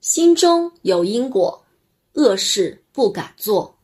心中有因果恶事不敢做。